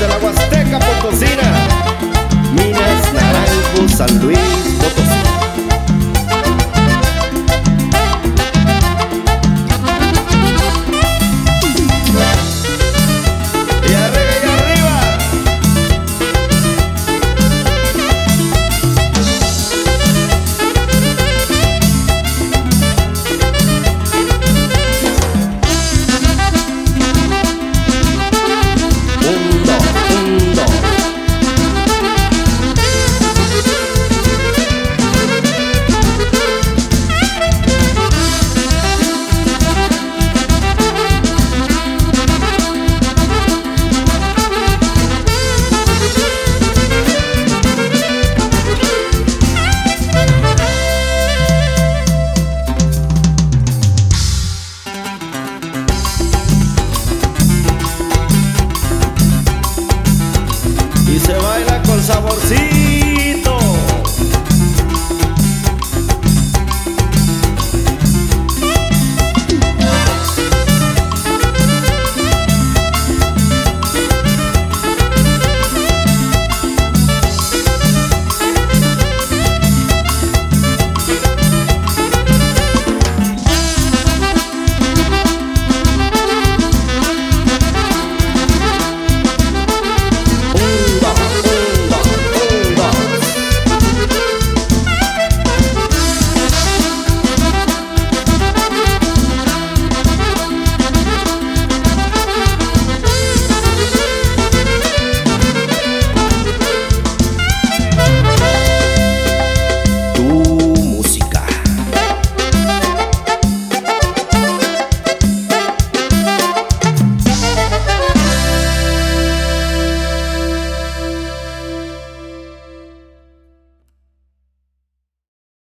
de la Huasteca Potosina, Minas Naranjo, San Luis. amorzinho